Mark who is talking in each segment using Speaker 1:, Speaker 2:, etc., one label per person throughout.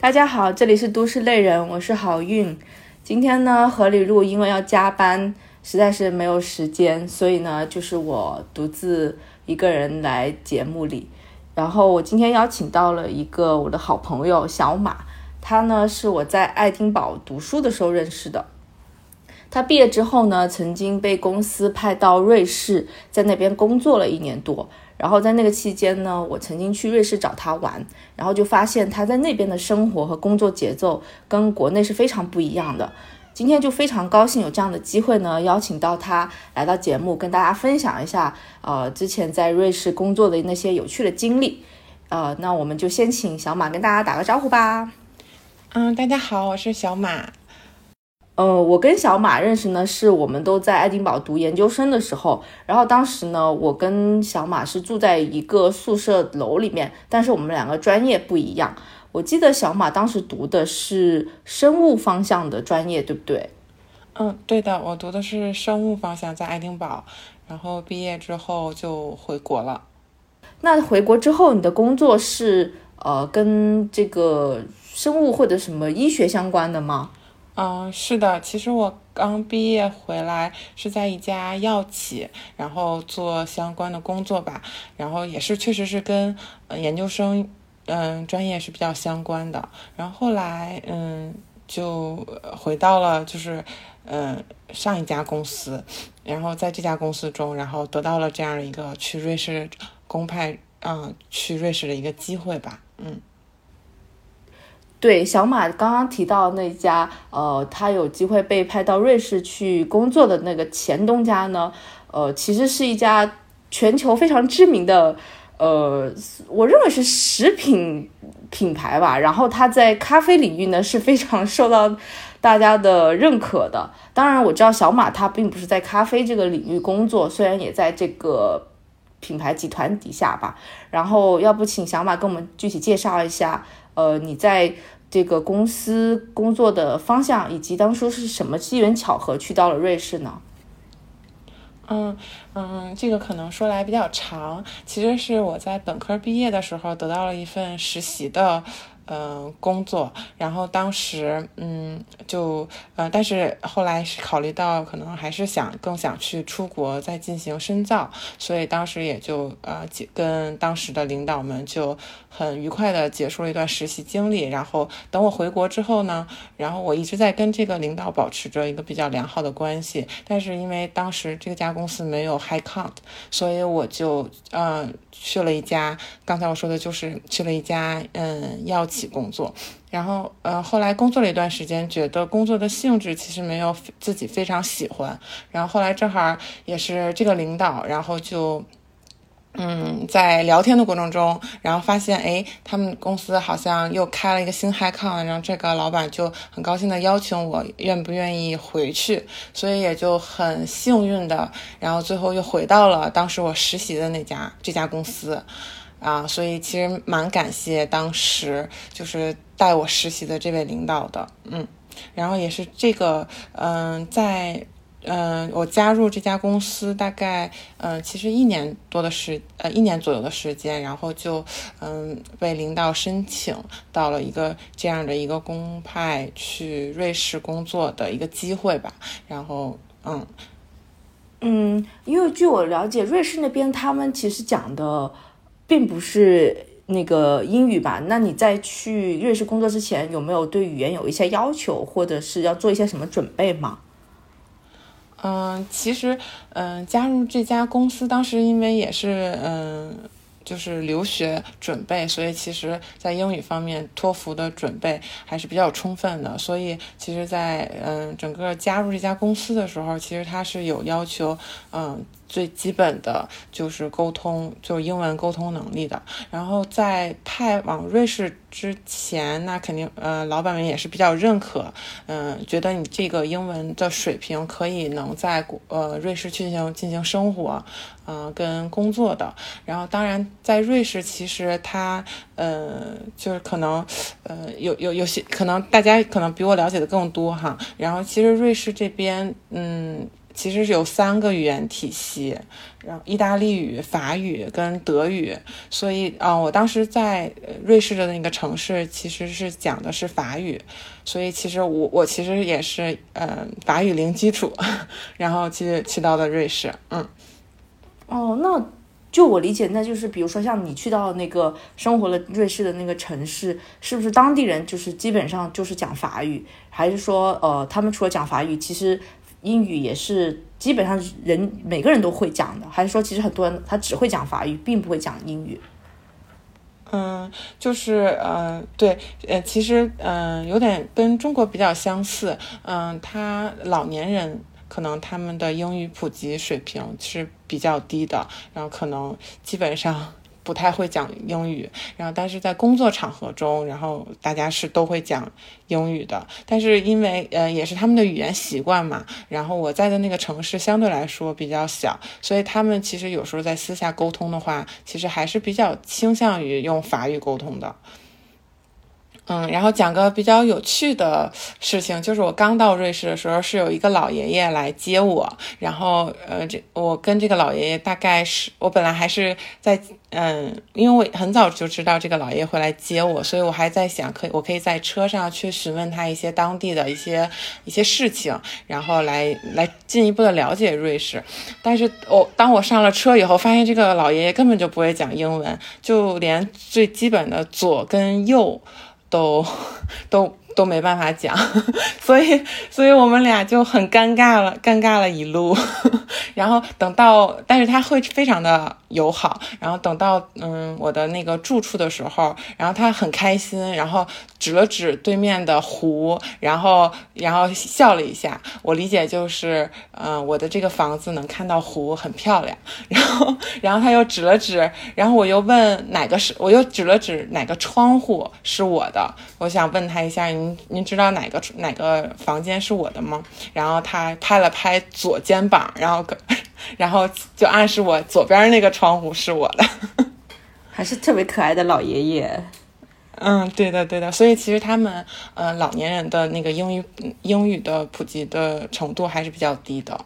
Speaker 1: 大家好，这里是都市丽人，我是好运。今天呢，何里路因为要加班，实在是没有时间，所以呢，就是我独自一个人来节目里。然后我今天邀请到了一个我的好朋友小马，他呢是我在爱丁堡读书的时候认识的。他毕业之后呢，曾经被公司派到瑞士，在那边工作了一年多。然后在那个期间呢，我曾经去瑞士找他玩，然后就发现他在那边的生活和工作节奏跟国内是非常不一样的。今天就非常高兴有这样的机会呢，邀请到他来到节目，跟大家分享一下，呃，之前在瑞士工作的那些有趣的经历。呃，那我们就先请小马跟大家打个招呼吧。
Speaker 2: 嗯，大家好，我是小马。
Speaker 1: 呃，我跟小马认识呢，是我们都在爱丁堡读研究生的时候。然后当时呢，我跟小马是住在一个宿舍楼里面，但是我们两个专业不一样。我记得小马当时读的是生物方向的专业，对不对？
Speaker 2: 嗯，对的，我读的是生物方向，在爱丁堡。然后毕业之后就回国了。
Speaker 1: 那回国之后，你的工作是呃跟这个生物或者什么医学相关的吗？
Speaker 2: 嗯，是的，其实我刚毕业回来是在一家药企，然后做相关的工作吧，然后也是确实是跟研究生嗯专业是比较相关的，然后后来嗯就回到了就是嗯上一家公司，然后在这家公司中，然后得到了这样一个去瑞士公派嗯去瑞士的一个机会吧，嗯。
Speaker 1: 对，小马刚刚提到那家，呃，他有机会被派到瑞士去工作的那个前东家呢，呃，其实是一家全球非常知名的，呃，我认为是食品品牌吧。然后他在咖啡领域呢是非常受到大家的认可的。当然，我知道小马他并不是在咖啡这个领域工作，虽然也在这个品牌集团底下吧。然后，要不请小马跟我们具体介绍一下。呃，你在这个公司工作的方向，以及当初是什么机缘巧合去到了瑞士呢？
Speaker 2: 嗯嗯，这个可能说来比较长，其实是我在本科毕业的时候得到了一份实习的。嗯，工作，然后当时，嗯，就，呃，但是后来是考虑到可能还是想更想去出国再进行深造，所以当时也就，呃，跟当时的领导们就很愉快的结束了一段实习经历。然后等我回国之后呢，然后我一直在跟这个领导保持着一个比较良好的关系，但是因为当时这家公司没有 high count，所以我就，嗯，去了一家，刚才我说的就是去了一家，嗯，药企。工作，然后呃，后来工作了一段时间，觉得工作的性质其实没有自己非常喜欢。然后后来正好也是这个领导，然后就嗯，在聊天的过程中，然后发现哎，他们公司好像又开了一个新 high con，然后这个老板就很高兴的邀请我，愿不愿意回去？所以也就很幸运的，然后最后又回到了当时我实习的那家这家公司。啊，所以其实蛮感谢当时就是带我实习的这位领导的，嗯，然后也是这个，嗯，在嗯我加入这家公司大概嗯其实一年多的时呃一年左右的时间，然后就嗯被领导申请到了一个这样的一个公派去瑞士工作的一个机会吧，然后嗯
Speaker 1: 嗯，因为据我了解，瑞士那边他们其实讲的。并不是那个英语吧？那你在去瑞士工作之前，有没有对语言有一些要求，或者是要做一些什么准备吗？
Speaker 2: 嗯，其实，嗯，加入这家公司，当时因为也是，嗯。就是留学准备，所以其实，在英语方面，托福的准备还是比较充分的。所以，其实，在嗯整个加入这家公司的时候，其实他是有要求，嗯，最基本的就是沟通，就是英文沟通能力的。然后，在派往瑞士之前，那肯定，呃，老板们也是比较认可，嗯，觉得你这个英文的水平可以能在呃瑞士进行进行生活。嗯，跟工作的，然后当然在瑞士，其实它，呃，就是可能，呃，有有有些可能大家可能比我了解的更多哈。然后其实瑞士这边，嗯，其实是有三个语言体系，然后意大利语、法语跟德语，所以啊，我当时在瑞士的那个城市其实是讲的是法语，所以其实我我其实也是嗯法语零基础，然后去去到的瑞士，嗯，
Speaker 1: 哦，那。就我理解，那就是比如说像你去到那个生活了瑞士的那个城市，是不是当地人就是基本上就是讲法语，还是说呃他们除了讲法语，其实英语也是基本上人每个人都会讲的，还是说其实很多人他只会讲法语，并不会讲英语？
Speaker 2: 嗯，就是嗯对，呃其实嗯有点跟中国比较相似，嗯他老年人。可能他们的英语普及水平是比较低的，然后可能基本上不太会讲英语，然后但是在工作场合中，然后大家是都会讲英语的。但是因为呃也是他们的语言习惯嘛，然后我在的那个城市相对来说比较小，所以他们其实有时候在私下沟通的话，其实还是比较倾向于用法语沟通的。嗯，然后讲个比较有趣的事情，就是我刚到瑞士的时候，是有一个老爷爷来接我，然后呃，这我跟这个老爷爷大概是我本来还是在嗯，因为我很早就知道这个老爷爷会来接我，所以我还在想，可以我可以在车上去询问他一些当地的一些一些事情，然后来来进一步的了解瑞士。但是我当我上了车以后，发现这个老爷爷根本就不会讲英文，就连最基本的左跟右。都 都都没办法讲，所以所以我们俩就很尴尬了，尴尬了一路。然后等到，但是他会非常的友好。然后等到嗯我的那个住处的时候，然后他很开心，然后指了指对面的湖，然后然后笑了一下。我理解就是嗯我的这个房子能看到湖，很漂亮。然后然后他又指了指，然后我又问哪个是，我又指了指哪个窗户是我的。我想问他一下，您您知道哪个哪个房间是我的吗？然后他拍了拍左肩膀，然后 然后就暗示我左边那个窗户是我的，
Speaker 1: 还是特别可爱的老爷爷。
Speaker 2: 嗯，对的对的。所以其实他们呃老年人的那个英语英语的普及的程度还是比较低的。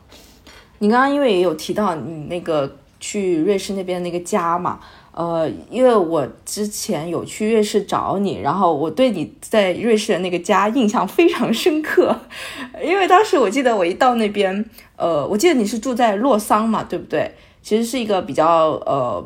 Speaker 1: 你刚刚因为也有提到你那个去瑞士那边那个家嘛。呃，因为我之前有去瑞士找你，然后我对你在瑞士的那个家印象非常深刻，因为当时我记得我一到那边，呃，我记得你是住在洛桑嘛，对不对？其实是一个比较呃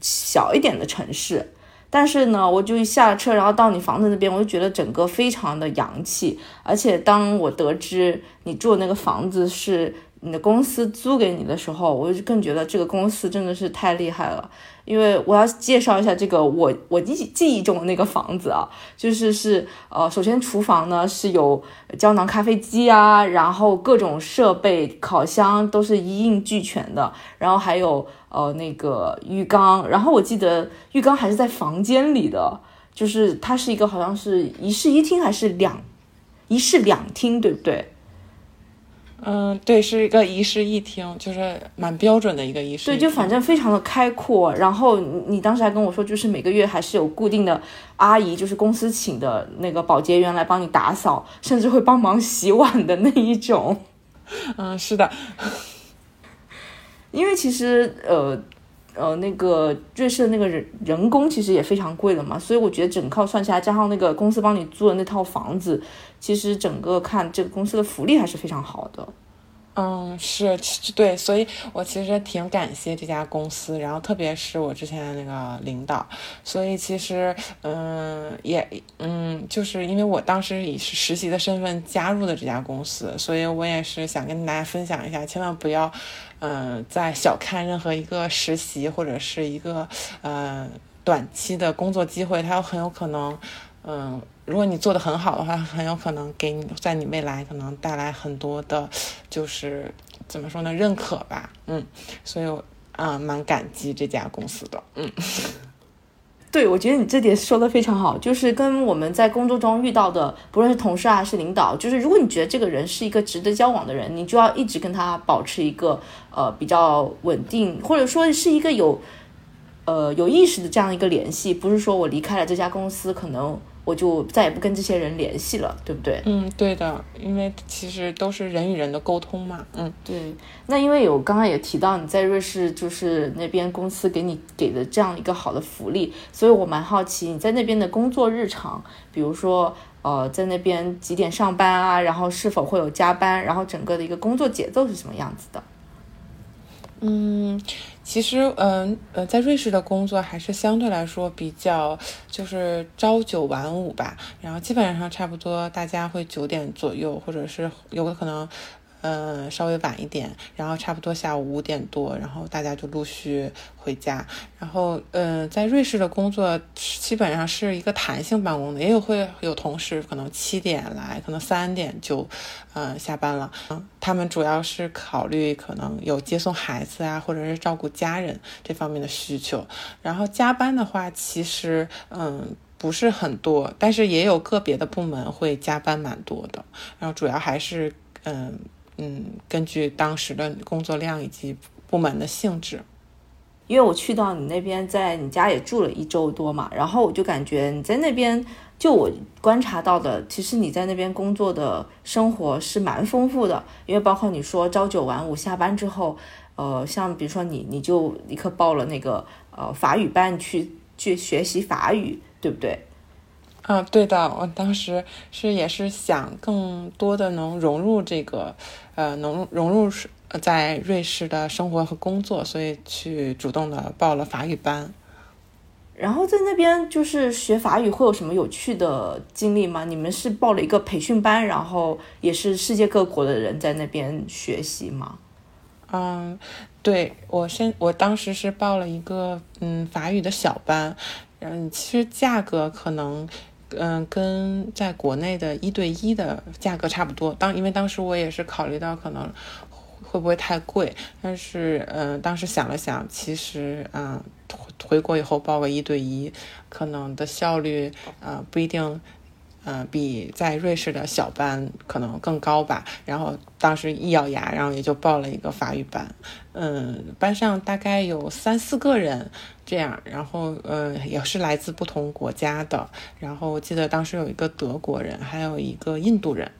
Speaker 1: 小一点的城市，但是呢，我就一下车，然后到你房子那边，我就觉得整个非常的洋气，而且当我得知你住的那个房子是你的公司租给你的时候，我就更觉得这个公司真的是太厉害了。因为我要介绍一下这个我我记记忆中的那个房子啊，就是是呃，首先厨房呢是有胶囊咖啡机啊，然后各种设备，烤箱都是一应俱全的，然后还有呃那个浴缸，然后我记得浴缸还是在房间里的，就是它是一个好像是一室一厅还是两一室两厅，对不对？
Speaker 2: 嗯，对，是一个一室一厅，就是蛮标准的一个一室。
Speaker 1: 对，就反正非常的开阔。然后你当时还跟我说，就是每个月还是有固定的阿姨，就是公司请的那个保洁员来帮你打扫，甚至会帮忙洗碗的那一种。
Speaker 2: 嗯，是的。
Speaker 1: 因为其实呃呃，那个瑞士的那个人人工其实也非常贵的嘛，所以我觉得整套算下来，加上那个公司帮你租的那套房子。其实整个看这个公司的福利还是非常好的，
Speaker 2: 嗯，是，对，所以我其实挺感谢这家公司，然后特别是我之前的那个领导，所以其实，嗯，也，嗯，就是因为我当时以实习的身份加入的这家公司，所以我也是想跟大家分享一下，千万不要，嗯，在小看任何一个实习或者是一个，呃，短期的工作机会，它很有可能，嗯。如果你做的很好的话，很有可能给你在你未来可能带来很多的，就是怎么说呢，认可吧，嗯，所以啊，蛮感激这家公司的，嗯，
Speaker 1: 对，我觉得你这点说的非常好，就是跟我们在工作中遇到的，不论是同事还是领导，就是如果你觉得这个人是一个值得交往的人，你就要一直跟他保持一个呃比较稳定，或者说是一个有呃有意识的这样一个联系，不是说我离开了这家公司可能。我就再也不跟这些人联系了，对不对？
Speaker 2: 嗯，对的，因为其实都是人与人的沟通嘛。嗯，
Speaker 1: 对。那因为有刚刚也提到你在瑞士，就是那边公司给你给的这样一个好的福利，所以我蛮好奇你在那边的工作日常，比如说呃，在那边几点上班啊，然后是否会有加班，然后整个的一个工作节奏是什么样子的？
Speaker 2: 嗯。其实，嗯呃，在瑞士的工作还是相对来说比较就是朝九晚五吧，然后基本上差不多大家会九点左右，或者是有可能。嗯，稍微晚一点，然后差不多下午五点多，然后大家就陆续回家。然后，嗯，在瑞士的工作基本上是一个弹性办公的，也有会有同事可能七点来，可能三点就，嗯，下班了。嗯，他们主要是考虑可能有接送孩子啊，或者是照顾家人这方面的需求。然后加班的话，其实嗯不是很多，但是也有个别的部门会加班蛮多的。然后主要还是嗯。嗯，根据当时的工作量以及部门的性质，
Speaker 1: 因为我去到你那边，在你家也住了一周多嘛，然后我就感觉你在那边，就我观察到的，其实你在那边工作的生活是蛮丰富的，因为包括你说朝九晚五，下班之后，呃，像比如说你，你就立刻报了那个呃法语班去去学习法语，对不对？
Speaker 2: 啊，对的，我当时是也是想更多的能融入这个，呃，融融入在瑞士的生活和工作，所以去主动的报了法语班。
Speaker 1: 然后在那边就是学法语会有什么有趣的经历吗？你们是报了一个培训班，然后也是世界各国的人在那边学习吗？
Speaker 2: 嗯，对我先我当时是报了一个嗯法语的小班，嗯，其实价格可能。嗯，跟在国内的一对一的价格差不多。当因为当时我也是考虑到可能会不会太贵，但是嗯，当时想了想，其实嗯，回国以后报个一对一，可能的效率啊不一定。嗯，比在瑞士的小班可能更高吧。然后当时一咬牙，然后也就报了一个法语班。嗯，班上大概有三四个人这样，然后呃也是来自不同国家的。然后我记得当时有一个德国人，还有一个印度人。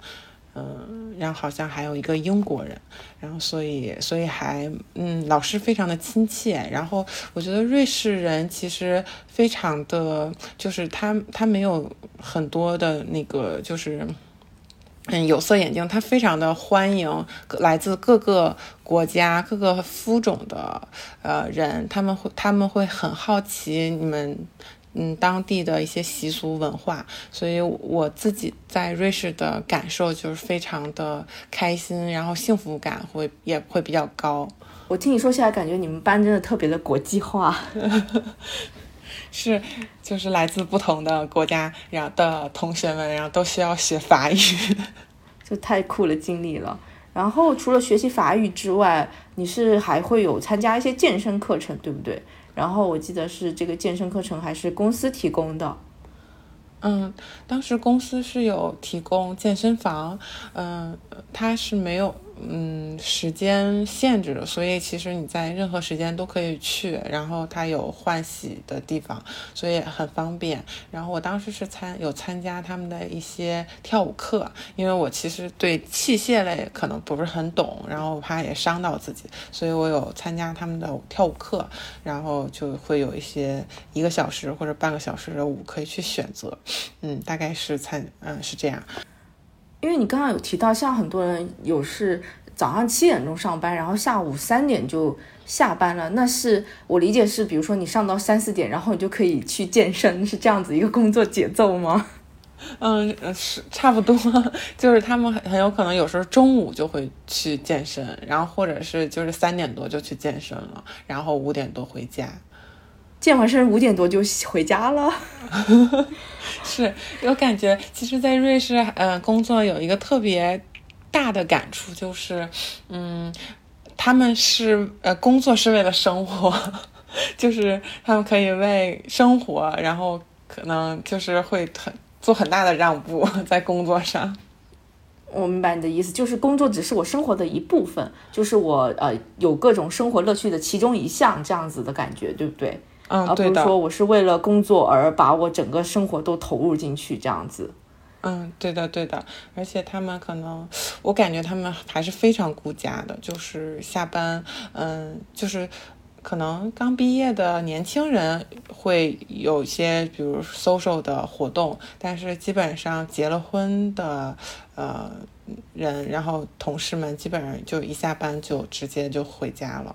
Speaker 2: 嗯，然后好像还有一个英国人，然后所以所以还嗯，老师非常的亲切。然后我觉得瑞士人其实非常的，就是他他没有很多的那个就是嗯有色眼镜，他非常的欢迎来自各个国家各个肤种的呃人，他们会他们会很好奇你们。嗯，当地的一些习俗文化，所以我自己在瑞士的感受就是非常的开心，然后幸福感会也会比较高。
Speaker 1: 我听你说下来，感觉你们班真的特别的国际化，
Speaker 2: 是，就是来自不同的国家然后的同学们，然后都需要学法语，
Speaker 1: 就太酷了经历了。然后除了学习法语之外，你是还会有参加一些健身课程，对不对？然后我记得是这个健身课程还是公司提供的，
Speaker 2: 嗯，当时公司是有提供健身房，嗯，它是没有。嗯，时间限制的，所以其实你在任何时间都可以去，然后它有换洗的地方，所以很方便。然后我当时是参有参加他们的一些跳舞课，因为我其实对器械类可能不是很懂，然后我怕也伤到自己，所以我有参加他们的跳舞课，然后就会有一些一个小时或者半个小时的舞可以去选择。嗯，大概是参嗯是这样。
Speaker 1: 因为你刚刚有提到，像很多人有是早上七点钟上班，然后下午三点就下班了。那是我理解是，比如说你上到三四点，然后你就可以去健身，是这样子一个工作节奏吗？
Speaker 2: 嗯，是差不多，就是他们很很有可能有时候中午就会去健身，然后或者是就是三点多就去健身了，然后五点多回家。
Speaker 1: 健完身五点多就回家了，
Speaker 2: 是我感觉，其实，在瑞士，嗯，工作有一个特别大的感触，就是，嗯，他们是呃，工作是为了生活，就是他们可以为生活，然后可能就是会很做很大的让步 在工作上。
Speaker 1: 我明白你的意思，就是工作只是我生活的一部分，就是我呃有各种生活乐趣的其中一项，这样子的感觉，对不对？
Speaker 2: 嗯，
Speaker 1: 而不
Speaker 2: 对的，
Speaker 1: 是说我是为了工作而把我整个生活都投入进去这样子。
Speaker 2: 嗯，对的，对的，而且他们可能，我感觉他们还是非常顾家的，就是下班，嗯，就是可能刚毕业的年轻人会有一些，比如 social 的活动，但是基本上结了婚的，呃，人，然后同事们基本上就一下班就直接就回家了。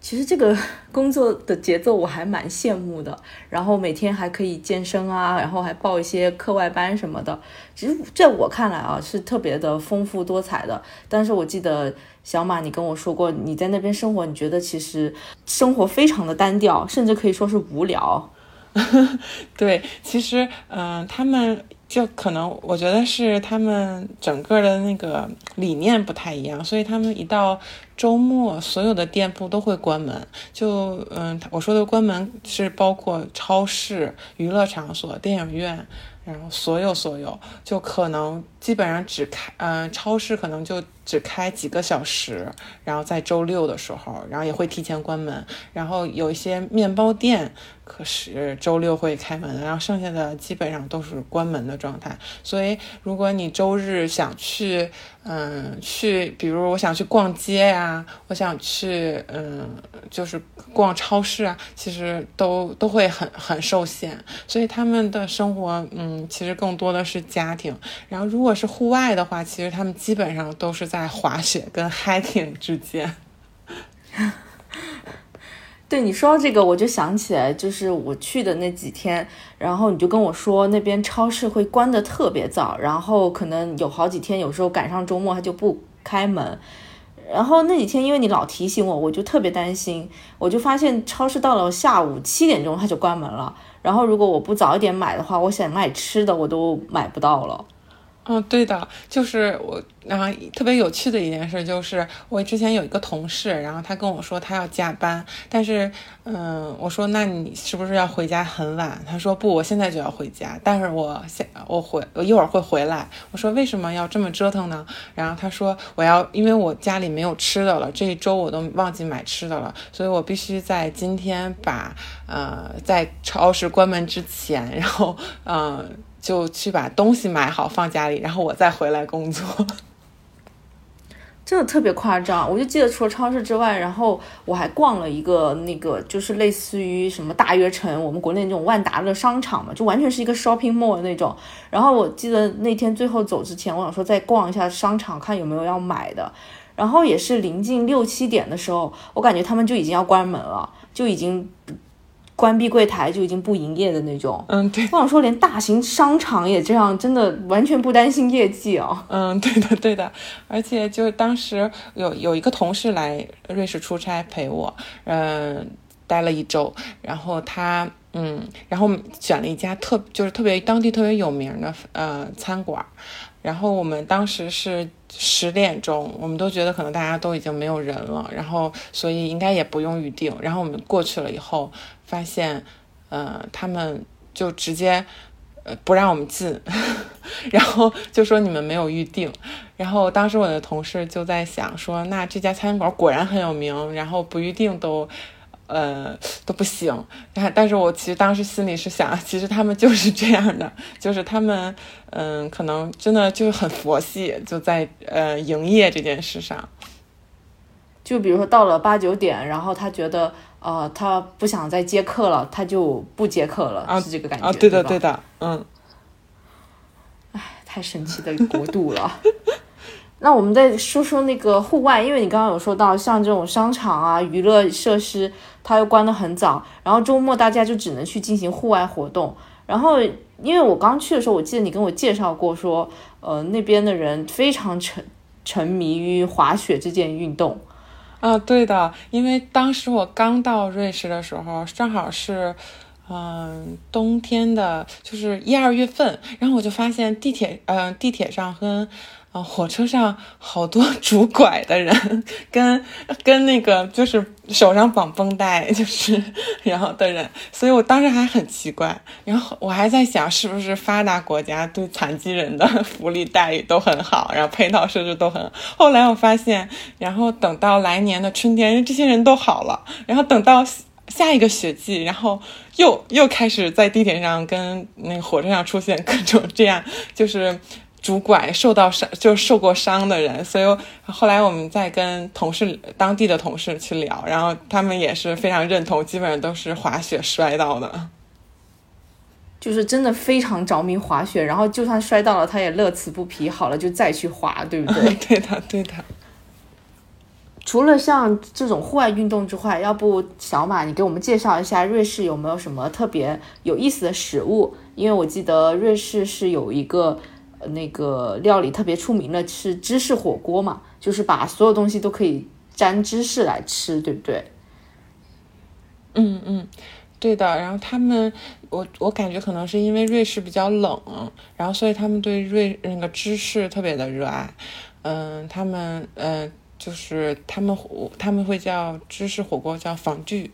Speaker 1: 其实这个 工作的节奏我还蛮羡慕的，然后每天还可以健身啊，然后还报一些课外班什么的。其实在我看来啊，是特别的丰富多彩的。但是我记得小马你跟我说过，你在那边生活，你觉得其实生活非常的单调，甚至可以说是无聊。
Speaker 2: 对，其实，嗯、他们就可能，我觉得是他们整个的那个理念不太一样，所以他们一到周末，所有的店铺都会关门。就，嗯，我说的关门是包括超市、娱乐场所、电影院。然后所有所有就可能基本上只开，嗯、超市可能就只开几个小时，然后在周六的时候，然后也会提前关门。然后有一些面包店，可是周六会开门，然后剩下的基本上都是关门的状态。所以如果你周日想去，嗯，去，比如我想去逛街呀、我想去，嗯，就是逛超市啊，其实都都会很很受限。所以他们的生活，嗯，其实更多的是家庭。然后如果是户外的话，其实他们基本上都是在滑雪跟 hiking 之间。
Speaker 1: 对你说到这个，我就想起来，就是我去的那几天，然后你就跟我说那边超市会关的特别早，然后可能有好几天，有时候赶上周末它就不开门。然后那几天因为你老提醒我，我就特别担心，我就发现超市到了下午七点钟它就关门了。然后如果我不早一点买的话，我想买吃的我都买不到了。
Speaker 2: 嗯，对的，就是我，然后特别有趣的一件事就是，我之前有一个同事，然后他跟我说他要加班，但是，嗯，我说那你是不是要回家很晚？他说不，我现在就要回家，但是我现我回我一会儿会回来。我说为什么要这么折腾呢？然后他说我要因为我家里没有吃的了，这一周我都忘记买吃的了，所以我必须在今天把呃在超市关门之前，然后嗯。就去把东西买好放家里，然后我再回来工作。
Speaker 1: 真的特别夸张，我就记得除了超市之外，然后我还逛了一个那个就是类似于什么大悦城，我们国内那种万达的商场嘛，就完全是一个 shopping mall 那种。然后我记得那天最后走之前，我想说再逛一下商场，看有没有要买的。然后也是临近六七点的时候，我感觉他们就已经要关门了，就已经关闭柜台，就已经不营业的那种。
Speaker 2: 嗯，对，
Speaker 1: 我想说，连大型商场也这样，真的完全不担心业绩哦。
Speaker 2: 嗯，对的，对的，而且就是当时有有一个同事来瑞士出差陪我，嗯，待了一周，然后他嗯，然后选了一家特就是特别当地特别有名的呃餐馆，然后我们当时是十点钟，我们都觉得可能大家都已经没有人了，然后所以应该也不用预定，然后我们过去了以后发现，呃，他们就直接。呃，不让我们进，然后就说你们没有预定，然后当时我的同事就在想说，那这家餐馆果然很有名，然后不预定都，呃，都不行。但但是我其实当时心里是想，其实他们就是这样的，就是他们，嗯，可能真的就是很佛系，就在呃营业这件事上。
Speaker 1: 就比如说到了八九点，然后他觉得呃他不想再接客了，他就不接客了，
Speaker 2: 啊
Speaker 1: 是这个感觉
Speaker 2: 啊，对的，
Speaker 1: 吧
Speaker 2: 对的，嗯。
Speaker 1: 太神奇的国度了。那我们再说说那个户外，因为你刚刚有说到，像这种商场啊、娱乐设施，它又关得很早，然后周末大家就只能去进行户外活动。然后，因为我刚去的时候，我记得你跟我介绍过说，呃，那边的人非常沉沉迷于滑雪这件运动。
Speaker 2: 啊，对的，因为当时我刚到瑞士的时候，正好是，嗯、冬天的，就是一二月份，然后我就发现地铁，嗯、地铁上跟，啊，火车上好多 拄拐的人，跟跟那个就是手上绑绷带，就是然后的人，所以我当时还很奇怪，然后我还在想，是不是发达国家对残疾人的 福利待遇都很好，然后配套设施都很好。后来我发现，然后等到来年的春天，这些人都好了，然后等到。下一个雪季，然后又又开始在地铁上跟那个火车上出现各种这样，就是拄拐受到伤，就受过伤的人。所以后来我们在跟同事当地的同事去聊，然后他们也是非常认同，基本上都是滑雪摔到的。
Speaker 1: 就是真的非常着迷滑雪，然后就算摔到了，他也乐此不疲，好了就再去滑，对不对？
Speaker 2: 对的，对的。
Speaker 1: 除了像这种户外运动之外，要不小马你给我们介绍一下瑞士有没有什么特别有意思的食物？因为我记得瑞士是有一个那个料理特别出名的，是芝士火锅嘛，就是把所有东西都可以沾芝士来吃，对不对？
Speaker 2: 嗯嗯。对的，然后他们，我我感觉可能是因为瑞士比较冷，然后所以他们对瑞那个芝士特别的热爱，嗯，他们嗯就是他们他们会叫芝士火锅叫仿具。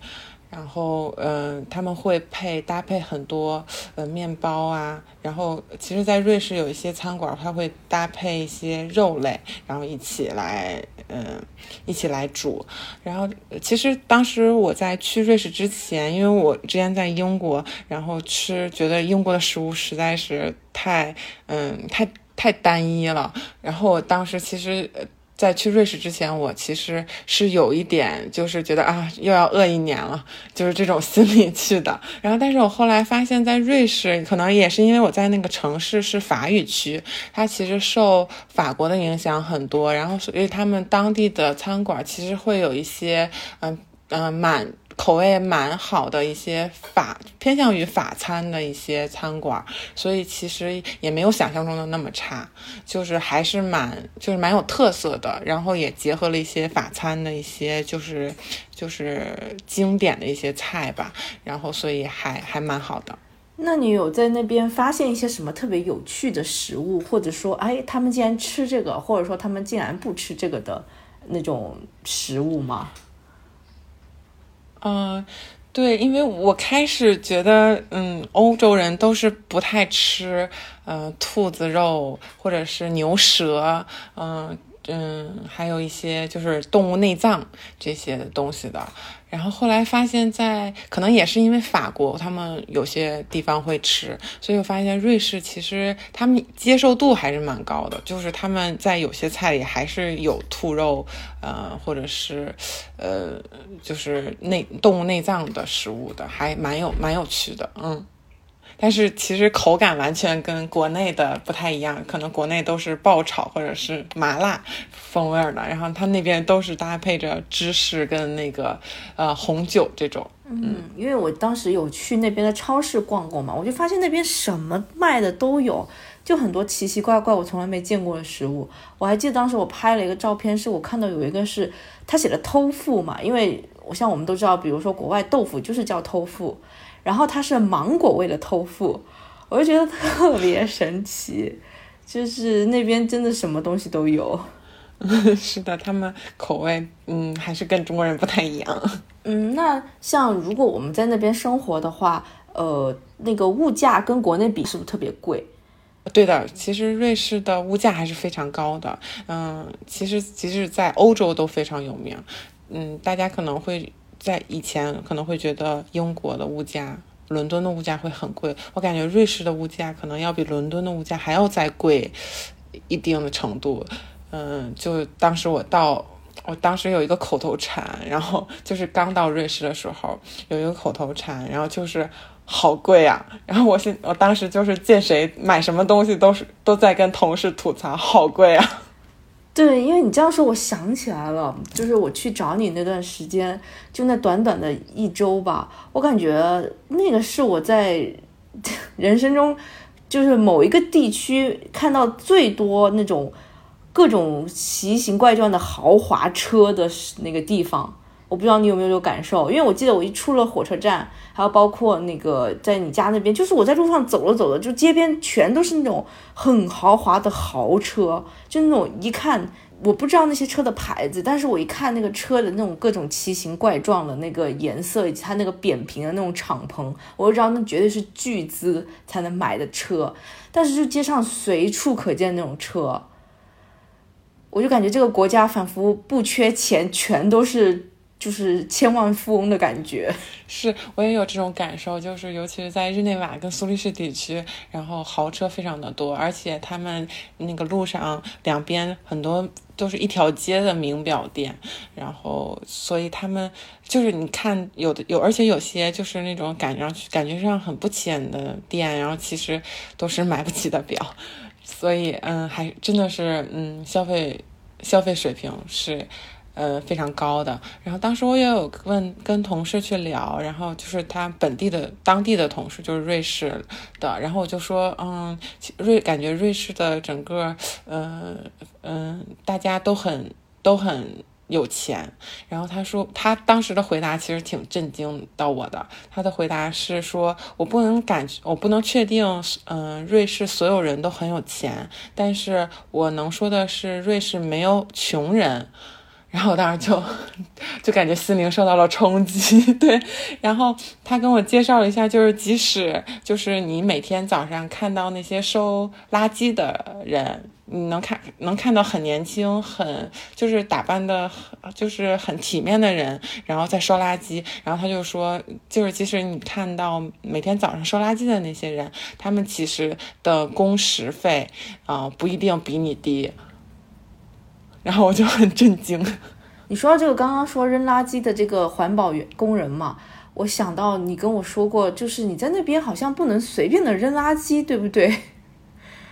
Speaker 2: 然后，嗯，他们会配搭配很多呃面包啊。然后，其实，在瑞士有一些餐馆，它会搭配一些肉类，然后一起来，嗯，一起来煮。然后，其实当时我在去瑞士之前，因为我之前在英国，然后吃觉得英国的食物实在是太，嗯，太太单一了。然后我当时其实。在去瑞士之前，我其实是有一点，就是觉得啊，又要饿一年了，就是这种心理去的。然后，但是我后来发现，在瑞士，可能也是因为我在那个城市是法语区，它其实受法国的影响很多。然后，所以他们当地的餐馆其实会有一些，嗯嗯，满。口味蛮好的一些法偏向于法餐的一些餐馆，所以其实也没有想象中的那么差，就是还是蛮就是蛮有特色的，然后也结合了一些法餐的一些就是就是经典的一些菜吧，然后所以还还蛮好的。
Speaker 1: 那你有在那边发现一些什么特别有趣的食物，或者说哎他们竟然吃这个，或者说他们竟然不吃这个的那种食物吗？
Speaker 2: 嗯，对，因为我开始觉得，嗯，欧洲人都是不太吃，呃，兔子肉或者是牛舌，嗯。嗯，还有一些就是动物内脏这些东西的，然后后来发现，在可能也是因为法国他们有些地方会吃，所以我发现瑞士其实他们接受度还是蛮高的，就是他们在有些菜里还是有兔肉，呃，或者是呃，就是内动物内脏的食物的，还蛮有蛮有趣的，嗯。但是其实口感完全跟国内的不太一样，可能国内都是爆炒或者是麻辣风味的，然后它那边都是搭配着芝士跟那个呃红酒这种。
Speaker 1: 嗯，因为我当时有去那边的超市逛过嘛，我就发现那边什么卖的都有，就很多奇奇怪怪我从来没见过的食物。我还记得当时我拍了一个照片，是我看到有一个是他写的偷富嘛，因为我像我们都知道，比如说国外豆腐就是叫偷富。然后它是芒果味的豆腐，我就觉得特别神奇，就是那边真的什么东西都有。
Speaker 2: 是的，他们口味嗯还是跟中国人不太一样。
Speaker 1: 嗯，那像如果我们在那边生活的话，呃，那个物价跟国内比是不是特别贵？
Speaker 2: 对的，其实瑞士的物价还是非常高的。嗯，其实即使在欧洲都非常有名。嗯，大家可能会。在以前可能会觉得英国的物价、伦敦的物价会很贵，我感觉瑞士的物价可能要比伦敦的物价还要再贵一定的程度。嗯，就当时我到，我当时有一个口头禅，然后就是刚到瑞士的时候有一个口头禅，然后就是好贵啊。然后我现我当时就是见谁买什么东西都是都在跟同事吐槽好贵啊。
Speaker 1: 对，因为你这样说，我想起来了，就是我去找你那段时间，就那短短的一周吧，我感觉那个是我在 人生中，就是某一个地区看到最多那种各种奇形怪状的豪华车的那个地方。我不知道你有没有这种感受，因为我记得我一出了火车站，还有包括那个在你家那边，就是我在路上走了走了，就街边全都是那种很豪华的豪车，就那种一看我不知道那些车的牌子，但是我一看那个车的那种各种奇形怪状的那个颜色以及它那个扁平的那种敞篷，我就知道那绝对是巨资才能买的车，但是就街上随处可见那种车，我就感觉这个国家仿佛不缺钱，全都是。就是千万富翁的感觉。
Speaker 2: 是我也有这种感受，就是尤其是在日内瓦跟苏黎世地区，然后豪车非常的多，而且他们那个路上两边很多都是一条街的名表店，然后所以他们就是你看有的有，而且有些就是那种感觉上感觉上很不起眼的店，然后其实都是买不起的表，所以嗯，还真的是嗯消费消费水平是。呃，非常高的。然后当时我也有问跟同事去聊，然后就是他本地的当地的同事，就是瑞士的。然后我就说，嗯，瑞感觉瑞士的整个，嗯嗯，大家都很都很有钱。然后他说，他当时的回答其实挺震惊到我的。他的回答是说，我不能感，我不能确定，嗯，瑞士所有人都很有钱，但是我能说的是，瑞士没有穷人。然后我当时就就感觉心灵受到了冲击，对。然后他跟我介绍了一下，就是即使就是你每天早上看到那些收垃圾的人，你能看能看到很年轻、很就是打扮的，就是很体面的人，然后在收垃圾。然后他就说，就是即使你看到每天早上收垃圾的那些人，他们其实的工时费啊不一定比你低。然后我就很震惊。
Speaker 1: 你说到这个，刚刚说扔垃圾的这个环保员工人嘛，我想到你跟我说过，就是你在那边好像不能随便的扔垃圾，对不对？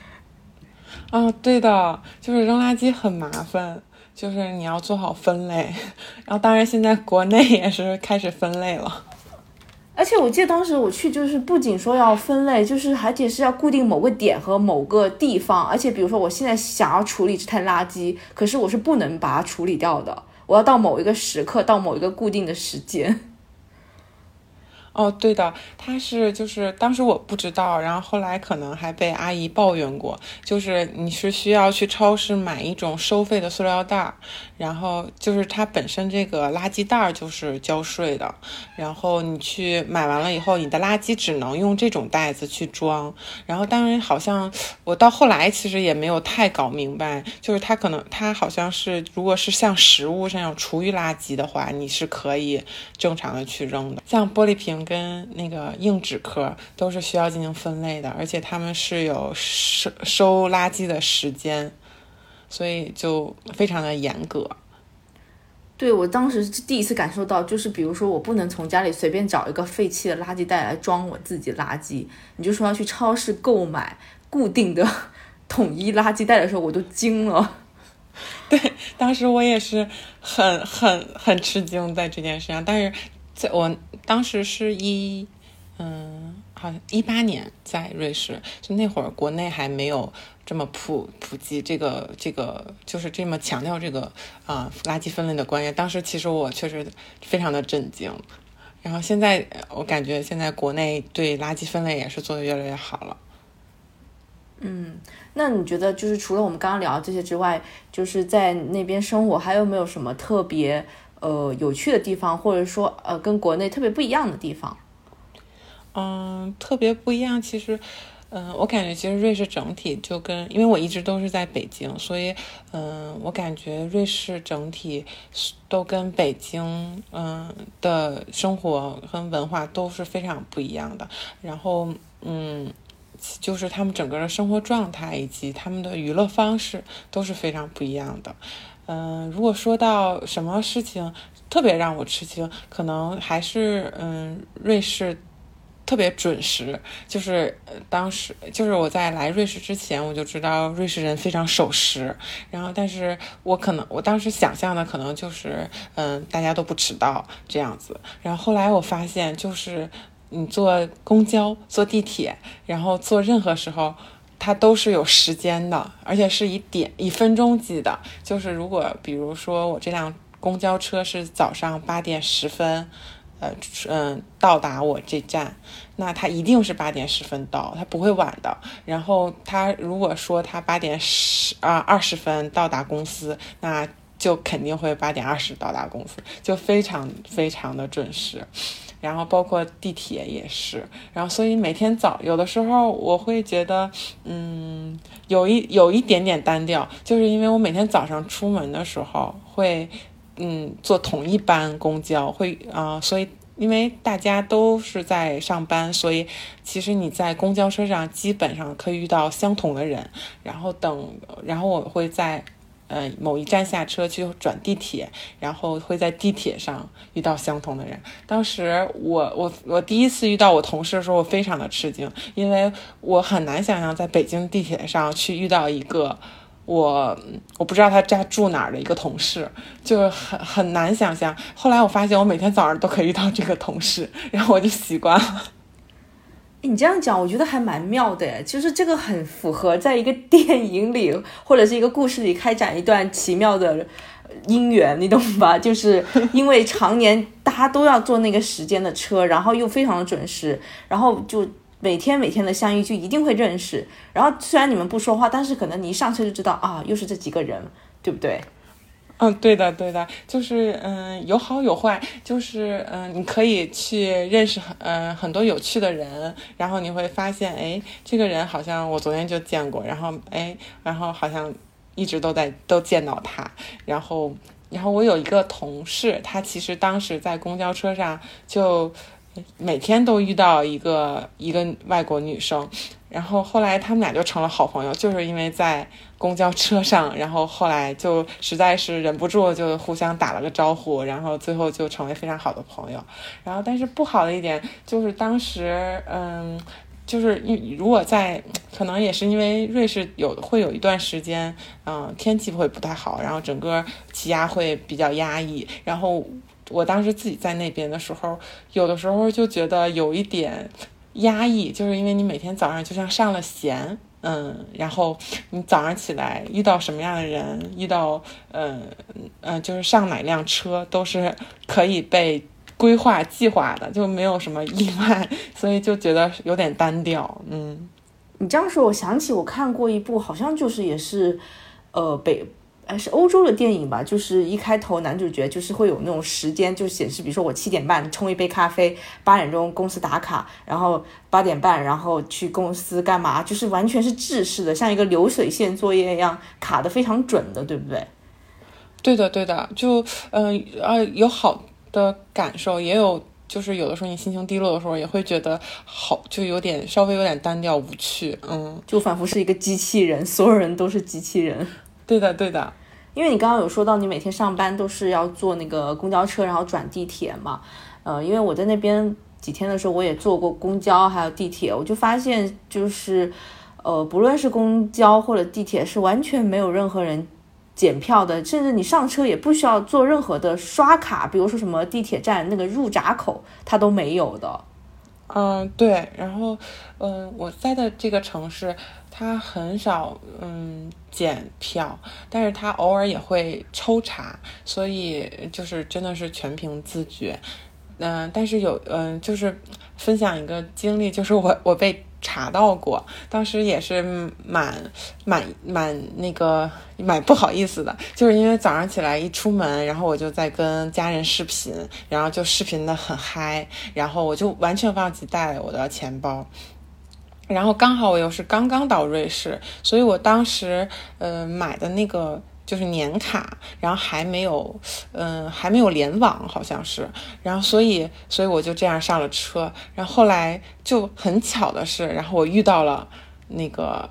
Speaker 2: 啊，对的，就是扔垃圾很麻烦，就是你要做好分类。然后当然现在国内也是开始分类了。
Speaker 1: 而且我记得当时我去，就是不仅说要分类，就是而且是要固定某个点和某个地方。而且比如说，我现在想要处理这摊垃圾，可是我是不能把它处理掉的，我要到某一个时刻，到某一个固定的时间。
Speaker 2: 哦，对的，他是就是当时我不知道，然后后来可能还被阿姨抱怨过，就是你是需要去超市买一种收费的塑料袋儿，然后就是它本身这个垃圾袋儿就是交税的，然后你去买完了以后，你的垃圾只能用这种袋子去装，然后当然好像我到后来其实也没有太搞明白，就是它可能它好像是如果是像食物这样厨余垃圾的话，你是可以正常的去扔的，像玻璃瓶。跟那个硬纸壳都是需要进行分类的，而且他们是有收收垃圾的时间，所以就非常的严格。
Speaker 1: 对我当时第一次感受到，就是比如说我不能从家里随便找一个废弃的垃圾袋来装我自己垃圾，你就说要去超市购买固定的统一垃圾袋的时候，我都惊了。
Speaker 2: 对，当时我也是很很很吃惊在这件事上，但是。在我当时是一，嗯，好像一八年在瑞士，就那会儿国内还没有这么普普及这个这个，就是这么强调这个啊垃圾分类的观念。当时其实我确实非常的震惊。然后现在我感觉现在国内对垃圾分类也是做的越来越好了。
Speaker 1: 嗯，那你觉得就是除了我们刚刚聊这些之外，就是在那边生活还有没有什么特别？呃，有趣的地方，或者说呃，跟国内特别不一样的地方。
Speaker 2: 嗯，特别不一样。其实，嗯，我感觉其实瑞士整体就跟，因为我一直都是在北京，所以，嗯，我感觉瑞士整体都跟北京，嗯的生活和文化都是非常不一样的。然后，嗯，就是他们整个的生活状态以及他们的娱乐方式都是非常不一样的。嗯，如果说到什么事情特别让我吃惊，可能还是嗯，瑞士特别准时。就是当时，就是我在来瑞士之前，我就知道瑞士人非常守时。然后，但是我可能我当时想象的可能就是嗯，大家都不迟到这样子。然后后来我发现，就是你坐公交、坐地铁，然后坐任何时候。它都是有时间的，而且是以点以分钟计的。就是如果比如说我这辆公交车是早上八点十分，呃嗯到达我这站，那它一定是八点十分到，它不会晚的。然后它如果说它八点十啊二十分到达公司，那就肯定会八点二十到达公司，就非常非常的准时。然后包括地铁也是，然后所以每天早有的时候我会觉得，嗯，有一有一点点单调，就是因为我每天早上出门的时候会，嗯坐同一班公交，会啊，所以因为大家都是在上班，所以其实你在公交车上基本上可以遇到相同的人，然后等，然后我会在。呃，某一站下车去转地铁，然后会在地铁上遇到相同的人。当时我我我第一次遇到我同事的时候，我非常的吃惊，因为我很难想象在北京地铁上去遇到一个我我不知道他家住哪儿的一个同事，就很很难想象。后来我发现我每天早上都可以遇到这个同事，然后我就习惯了。
Speaker 1: 你这样讲，我觉得还蛮妙的。就是这个很符合在一个电影里或者是一个故事里开展一段奇妙的姻缘，你懂吧？就是因为常年大家都要坐那个时间的车，然后又非常的准时，然后就每天每天的相遇就一定会认识。然后虽然你们不说话，但是可能你一上车就知道啊，又是这几个人，对不对？
Speaker 2: 嗯，对的，对的，就是嗯，有好有坏，就是嗯，你可以去认识嗯很多有趣的人，然后你会发现，哎，这个人好像我昨天就见过，然后哎，然后好像一直都在都见到他，然后然后我有一个同事，他其实当时在公交车上就每天都遇到一个一个外国女生。然后后来他们俩就成了好朋友，就是因为在公交车上，然后后来就实在是忍不住，就互相打了个招呼，然后最后就成为非常好的朋友。然后但是不好的一点就是当时，嗯，就是因如果在可能也是因为瑞士有会有一段时间，嗯，天气会不太好，然后整个气压会比较压抑。然后我当时自己在那边的时候，有的时候就觉得有一点。压抑，就是因为你每天早上就像上了弦，嗯，然后你早上起来遇到什么样的人，遇到，嗯嗯，就是上哪辆车都是可以被规划计划的，就没有什么意外，所以就觉得有点单调，嗯。
Speaker 1: 你这样说，我想起我看过一部，好像就是也是，呃，北。哎，是欧洲的电影吧？就是一开头男主角就是会有那种时间，就显示，比如说我七点半冲一杯咖啡，八点钟公司打卡，然后八点半然后去公司干嘛？就是完全是制式的，像一个流水线作业一样卡的非常准的，对不对？
Speaker 2: 对的，对的，就嗯呃有好的感受，也有就是有的时候你心情低落的时候也会觉得好，就有点稍微有点单调无趣，嗯，
Speaker 1: 就仿佛是一个机器人，所有人都是机器人。
Speaker 2: 对的，对的，
Speaker 1: 因为你刚刚有说到你每天上班都是要坐那个公交车，然后转地铁嘛，呃，因为我在那边几天的时候，我也坐过公交还有地铁，我就发现就是，呃，不论是公交或者地铁，是完全没有任何人检票的，甚至你上车也不需要做任何的刷卡，比如说什么地铁站那个入闸口，它都没有的。
Speaker 2: 嗯，对，然后，嗯，我在的这个城市。它很少嗯检票，但是他偶尔也会抽查，所以就是真的是全凭自觉。嗯，但是有嗯，就是分享一个经历，就是我我被查到过，当时也是蛮蛮蛮那个蛮不好意思的，就是因为早上起来一出门，然后我就在跟家人视频，然后就视频的很嗨，然后我就完全忘记带我的钱包。然后刚好我又是刚刚到瑞士，所以我当时呃买的那个就是年卡，然后还没有嗯还没有联网好像是，然后所以所以我就这样上了车，然后后来就很巧的是，然后我遇到了。那个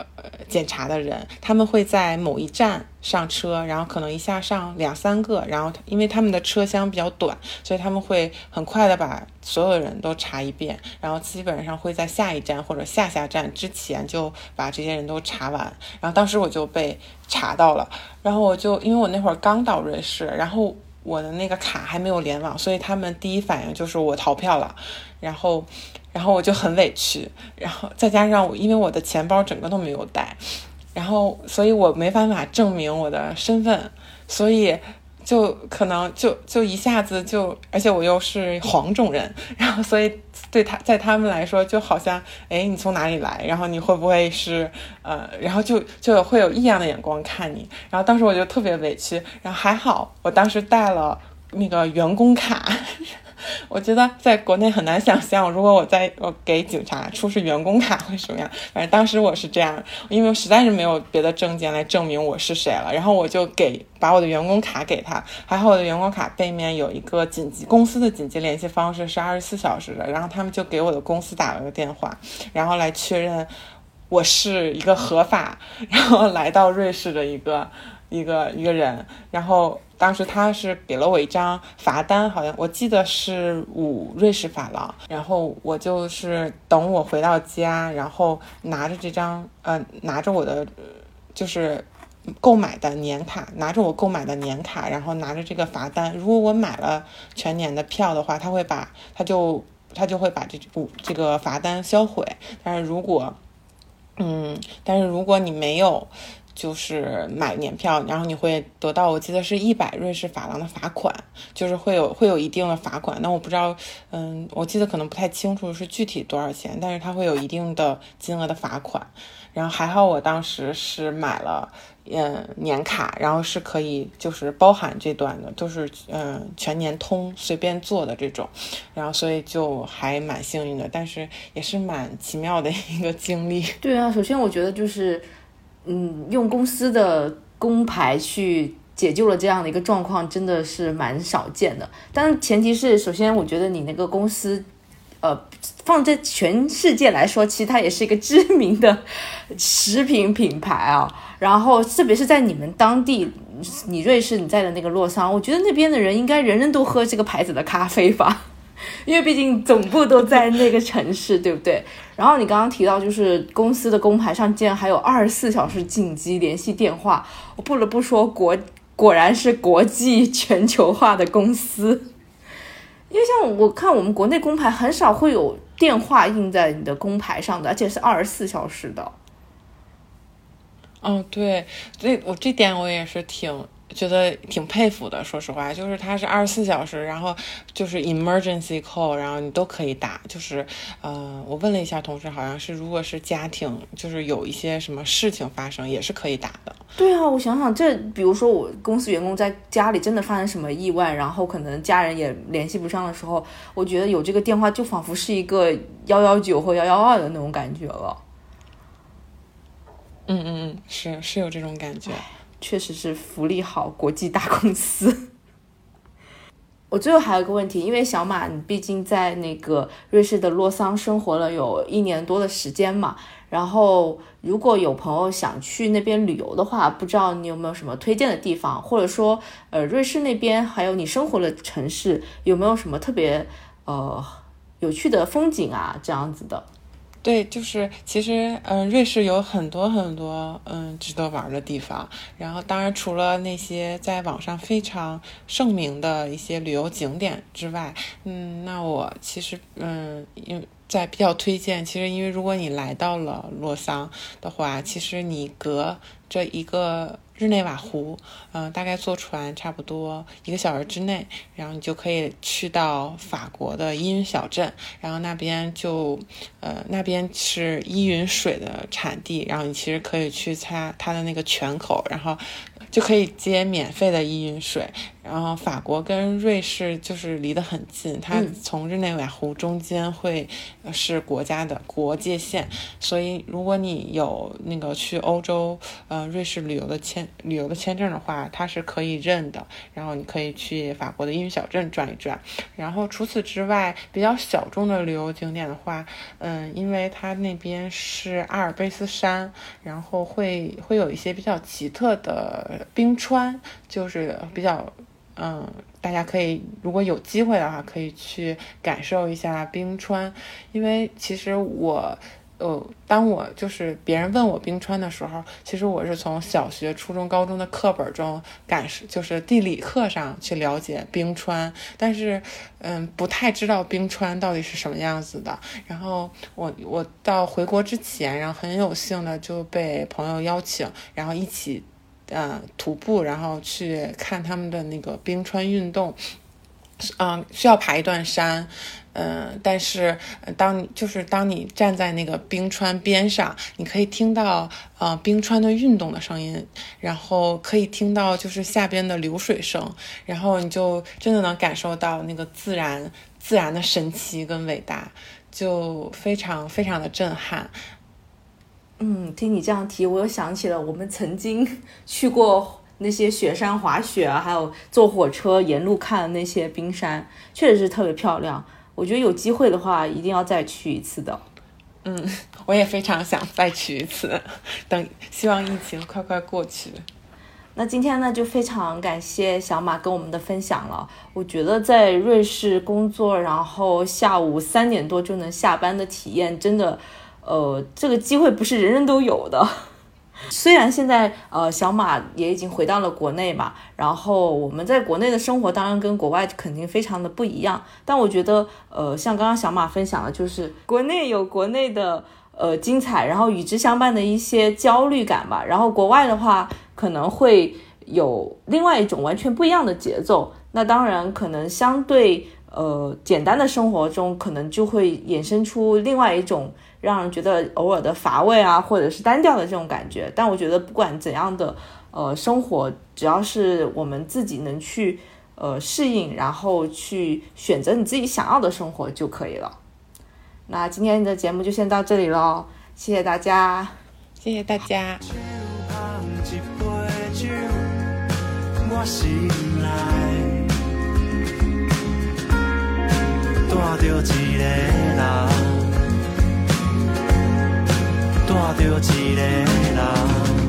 Speaker 2: 检查的人，他们会在某一站上车，然后可能一下上两三个，然后因为他们的车厢比较短，所以他们会很快的把所有人都查一遍，然后基本上会在下一站或者下下站之前就把这些人都查完。然后当时我就被查到了，然后我就因为我那会儿刚到瑞士，然后我的那个卡还没有联网，所以他们第一反应就是我逃票了，然后。然后我就很委屈，然后再加上我，因为我的钱包整个都没有带，然后所以我没办法证明我的身份，所以就可能就就一下子就，而且我又是黄种人，然后所以对他在他们来说就好像，哎，你从哪里来？然后你会不会是呃，然后就就会有异样的眼光看你，然后当时我就特别委屈，然后还好我当时带了那个员工卡。我觉得在国内很难想象，如果我在我给警察出示员工卡会什么样。反正当时我是这样，因为实在是没有别的证件来证明我是谁了，然后我就给把我的员工卡给他，还好我的员工卡背面有一个紧急公司的紧急联系方式是二十四小时的，然后他们就给我的公司打了个电话，然后来确认我是一个合法，然后来到瑞士的一个一个一个人，然后。当时他是给了我一张罚单，好像我记得是五瑞士法郎。然后我就是等我回到家，然后拿着这张，呃，拿着我的，就是购买的年卡，拿着我购买的年卡，然后拿着这个罚单。如果我买了全年的票的话，他会把，他就他就会把这五这个罚单销毁。但是如果，嗯，但是如果你没有。就是买年票，然后你会得到，我记得是一百瑞士法郎的罚款，就是会有会有一定的罚款。那我不知道，嗯，我记得可能不太清楚是具体多少钱，但是它会有一定的金额的罚款。然后还好我当时是买了，嗯，年卡，然后是可以就是包含这段的，都是嗯全年通随便坐的这种，然后所以就还蛮幸运的，但是也是蛮奇妙的一个经历。
Speaker 1: 对啊，首先我觉得就是。嗯，用公司的工牌去解救了这样的一个状况，真的是蛮少见的。但前提是，首先我觉得你那个公司，呃，放在全世界来说，其实它也是一个知名的食品品牌啊。然后，特别是在你们当地，你瑞士你在的那个洛桑，我觉得那边的人应该人人都喝这个牌子的咖啡吧。因为毕竟总部都在那个城市，对不对？然后你刚刚提到，就是公司的工牌上竟然还有二十四小时紧急联系电话，我不得不说，国果然是国际全球化的公司。因为像我看我们国内工牌很少会有电话印在你的工牌上的，而且是二十四小时的。
Speaker 2: 哦，对，这我这点我也是挺。觉得挺佩服的，说实话，就是它是二十四小时，然后就是 emergency call，然后你都可以打。就是，呃，我问了一下同事，好像是如果是家庭，就是有一些什么事情发生，也是可以打的。
Speaker 1: 对啊，我想想，这比如说我公司员工在家里真的发生什么意外，然后可能家人也联系不上的时候，我觉得有这个电话就仿佛是一个幺幺九或幺幺二的那种感觉了。
Speaker 2: 嗯嗯嗯，是是有这种感觉。
Speaker 1: 确实是福利好，国际大公司。我最后还有一个问题，因为小马，你毕竟在那个瑞士的洛桑生活了有一年多的时间嘛。然后，如果有朋友想去那边旅游的话，不知道你有没有什么推荐的地方，或者说，呃，瑞士那边还有你生活的城市，有没有什么特别呃有趣的风景啊？这样子的。
Speaker 2: 对，就是其实，嗯，瑞士有很多很多，嗯，值得玩的地方。然后，当然除了那些在网上非常盛名的一些旅游景点之外，嗯，那我其实，嗯，因在比较推荐，其实因为如果你来到了洛桑的话，其实你隔这一个。日内瓦湖，嗯，大概坐船差不多一个小时之内，然后你就可以去到法国的依云小镇，然后那边就，呃，那边是依云水的产地，然后你其实可以去它它的那个泉口，然后。就可以接免费的依云水，然后法国跟瑞士就是离得很近，它从日内瓦湖中间会是国家的国界线，所以如果你有那个去欧洲呃瑞士旅游的签旅游的签证的话，它是可以认的，然后你可以去法国的英语小镇转一转，然后除此之外比较小众的旅游景点的话，嗯，因为它那边是阿尔卑斯山，然后会会有一些比较奇特的。冰川就是比较，嗯，大家可以如果有机会的话，可以去感受一下冰川。因为其实我，呃，当我就是别人问我冰川的时候，其实我是从小学、初中、高中的课本中感受，就是地理课上去了解冰川，但是，嗯，不太知道冰川到底是什么样子的。然后我我到回国之前，然后很有幸的就被朋友邀请，然后一起。呃，徒步，然后去看他们的那个冰川运动，嗯，需要爬一段山。嗯，但是当你就是当你站在那个冰川边上，你可以听到呃冰川的运动的声音，然后可以听到就是下边的流水声，然后你就真的能感受到那个自然自然的神奇跟伟大，就非常非常的震撼。
Speaker 1: 嗯，听你这样提，我又想起了我们曾经 去过那些雪山滑雪啊，还有坐火车沿路看那些冰山，确实是特别漂亮。我觉得有机会的话，一定要再去一次的。
Speaker 2: 嗯，我也非常想再去一次。等，希望疫情快快过去。
Speaker 1: 那今天呢，就非常感谢小马跟我们的分享了。我觉得在瑞士工作，然后下午三点多就能下班的体验，真的，呃，这个机会不是人人都有的。虽然现在呃小马也已经回到了国内嘛，然后我们在国内的生活当然跟国外肯定非常的不一样，但我觉得呃像刚刚小马分享的，就是国内有国内的呃精彩，然后与之相伴的一些焦虑感吧，然后国外的话可能会有另外一种完全不一样的节奏，那当然可能相对呃简单的生活中，可能就会衍生出另外一种。让人觉得偶尔的乏味啊，或者是单调的这种感觉。但我觉得不管怎样的呃生活，只要是我们自己能去呃适应，然后去选择你自己想要的生活就可以了。那今天的节目就先到这里喽，谢谢大家，
Speaker 2: 谢谢大家。带着一个人。